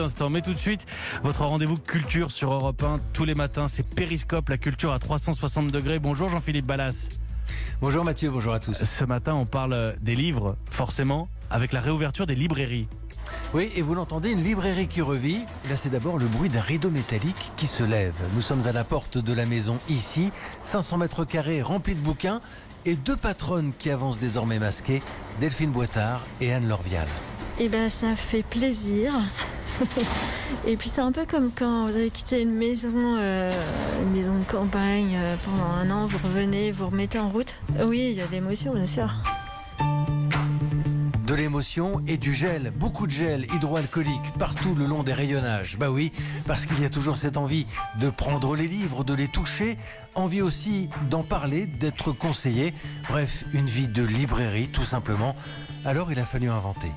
petit instant. Mais tout de suite, votre rendez-vous culture sur Europe 1 tous les matins, c'est Périscope, la culture à 360 degrés. Bonjour Jean-Philippe Ballas. Bonjour Mathieu, bonjour à tous. Ce matin, on parle des livres, forcément, avec la réouverture des librairies. Oui, et vous l'entendez, une librairie qui revit. Là, c'est d'abord le bruit d'un rideau métallique qui se lève. Nous sommes à la porte de la maison ici, 500 mètres carrés remplis de bouquins et deux patronnes qui avancent désormais masquées, Delphine Boitard et Anne Lorvial. Eh ben, ça fait plaisir. Et puis c'est un peu comme quand vous avez quitté une maison, euh, une maison de campagne euh, pendant un an, vous revenez, vous remettez en route. Oui, il y a de l'émotion, bien sûr. De l'émotion et du gel, beaucoup de gel hydroalcoolique partout le long des rayonnages. Bah oui, parce qu'il y a toujours cette envie de prendre les livres, de les toucher, envie aussi d'en parler, d'être conseillé. Bref, une vie de librairie tout simplement. Alors il a fallu inventer.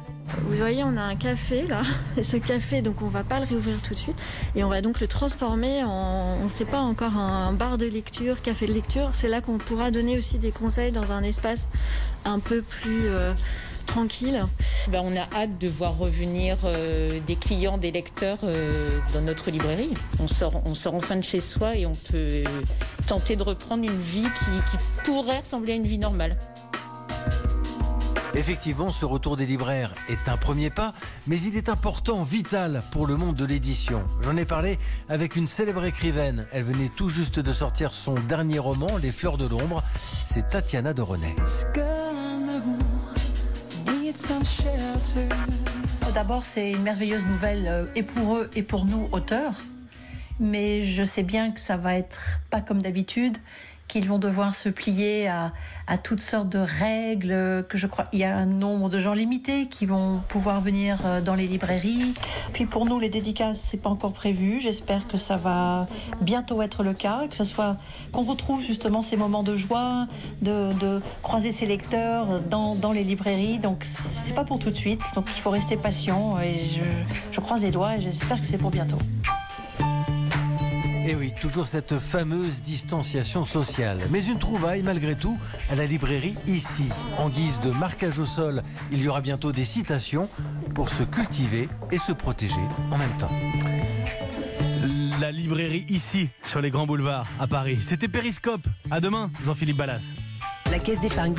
Vous voyez, on a un café là, et ce café, donc on va pas le réouvrir tout de suite, et on va donc le transformer en, on ne sait pas encore, un bar de lecture, café de lecture. C'est là qu'on pourra donner aussi des conseils dans un espace un peu plus euh, tranquille. Ben, on a hâte de voir revenir euh, des clients, des lecteurs euh, dans notre librairie. On sort, on sort enfin de chez soi et on peut tenter de reprendre une vie qui, qui pourrait ressembler à une vie normale. Effectivement, ce retour des libraires est un premier pas, mais il est important, vital pour le monde de l'édition. J'en ai parlé avec une célèbre écrivaine. Elle venait tout juste de sortir son dernier roman, Les Fleurs de l'ombre. C'est Tatiana de René. D'abord, c'est une merveilleuse nouvelle euh, et pour eux et pour nous, auteurs. Mais je sais bien que ça va être pas comme d'habitude qu'ils vont devoir se plier à, toutes sortes de règles, que je crois il y a un nombre de gens limités qui vont pouvoir venir euh, dans les librairies. Puis pour nous, les dédicaces, c'est pas encore prévu. J'espère que ça va bientôt être le cas, que ce soit qu'on retrouve justement ces moments de joie, de, croiser ses lecteurs dans, dans, les librairies. Donc c'est pas pour tout de suite. Donc il faut rester patient et je croise les doigts et j'espère que c'est pour bientôt. Et oui, toujours cette fameuse distanciation sociale. Mais une trouvaille malgré tout à la librairie ici. En guise de marquage au sol, il y aura bientôt des citations pour se cultiver et se protéger en même temps. La librairie ici, sur les grands boulevards à Paris. C'était Périscope. À demain, Jean-Philippe Ballas. La caisse d'épargne.